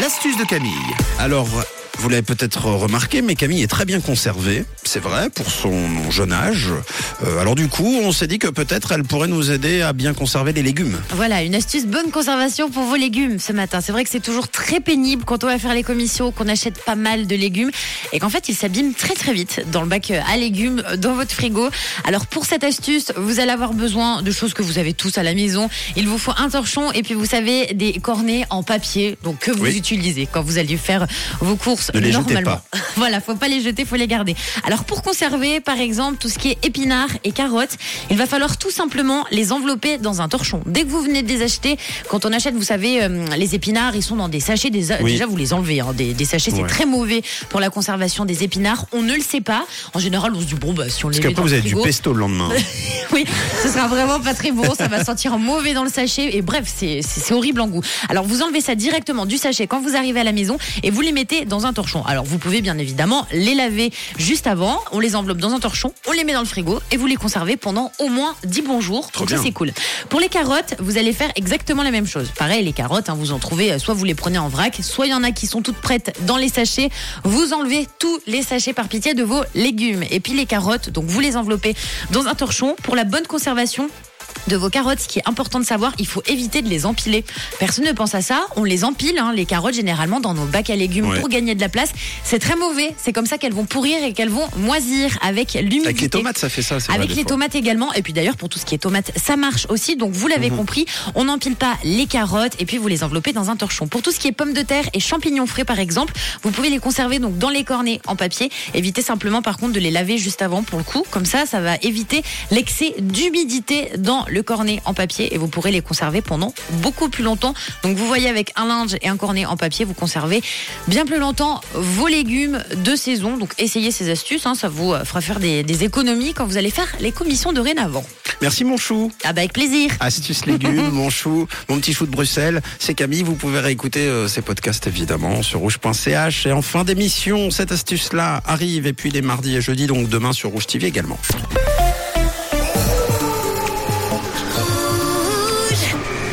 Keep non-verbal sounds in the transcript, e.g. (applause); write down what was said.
L'astuce de Camille. Alors, vous l'avez peut-être remarqué, mais Camille est très bien conservée, c'est vrai, pour son jeune âge. Euh, alors du coup, on s'est dit que peut-être elle pourrait nous aider à bien conserver les légumes. Voilà, une astuce bonne conservation pour vos légumes ce matin. C'est vrai que c'est toujours très pénible quand on va faire les commissions, qu'on achète pas mal de légumes et qu'en fait ils s'abîment très très vite dans le bac à légumes, dans votre frigo. Alors pour cette astuce, vous allez avoir besoin de choses que vous avez tous à la maison. Il vous faut un torchon et puis vous savez des cornets en papier, donc que vous Oui. utilisez quand vous allez faire vos courses Ne les jetez normalement. (laughs) voilà, faut pas les jeter, faut les garder. Alors pour conserver, par exemple, tout ce qui est épinards et carottes, il va falloir tout simplement les envelopper dans un torchon. Dès que vous venez de les acheter, quand on achète, vous savez, euh, les épinards, ils sont dans des sachets. Des, Oui. Déjà, vous les enlevez. hein. des, des sachets, c'est Ouais. très mauvais pour la conservation des épinards. On ne le sait pas. En général, on se dit bon bah si on les Parce qu'après vous avez du pesto le lendemain. (laughs) oui, ce sera vraiment pas très bon, ça va sentir mauvais dans le sachet et bref, c'est horrible en goût. Alors vous enlevez ça directement du sachet quand vous arrivez à la maison et vous les mettez dans un torchon. Alors vous pouvez bien évidemment les laver juste avant, on les enveloppe dans un torchon, on les met dans le frigo et vous les conservez pendant au moins 10 bons jours. Trop Donc ça bien. c'est cool. Pour les carottes, vous allez faire exactement la même chose. Pareil, les carottes, hein, vous en trouvez, euh, soit vous les prenez en vrac, soit il y en a qui sont toutes prêtes dans les sachets. Vous enlevez tous les sachets par pitié de vos légumes. Et puis les carottes, donc vous les enveloppez dans un torchon pour la bonne conservation de vos carottes, ce qui est important de savoir, il faut éviter de les empiler. Personne ne pense à ça, on les empile, hein, les carottes généralement dans nos bacs à légumes Ouais. pour gagner de la place. C'est très mauvais, c'est comme ça qu'elles vont pourrir et qu'elles vont moisir avec l'humidité. Avec les tomates, ça fait ça. vrai, Avec les fois. tomates également. Et puis d'ailleurs, pour tout ce qui est tomates, ça marche aussi. Donc vous Mhm. l'avez compris, on n'empile pas les carottes et puis vous les enveloppez dans un torchon. Pour tout ce qui est pommes de terre et champignons frais, par exemple, vous pouvez les conserver donc dans les cornets en papier. Évitez simplement, par contre, de les laver juste avant pour le coup. Comme ça, ça va éviter l'excès d'humidité dans le cornet en papier et vous pourrez les conserver pendant beaucoup plus longtemps. Donc vous voyez, avec un linge et un cornet en papier, vous conservez bien plus longtemps vos légumes de saison. Donc essayez ces astuces, hein, ça vous euh, fera faire des, des économies quand vous allez faire les commissions dorénavant. Merci mon chou. Ah bah avec plaisir. Astuce légumes, (laughs) mon chou, mon petit chou de Bruxelles. C'est Camille. Vous pouvez réécouter euh, ces podcasts évidemment sur rouge.ch. Et en fin d'émission, cette astuce-là arrive. Et puis les mardis et jeudis, donc demain sur Rouge TV également.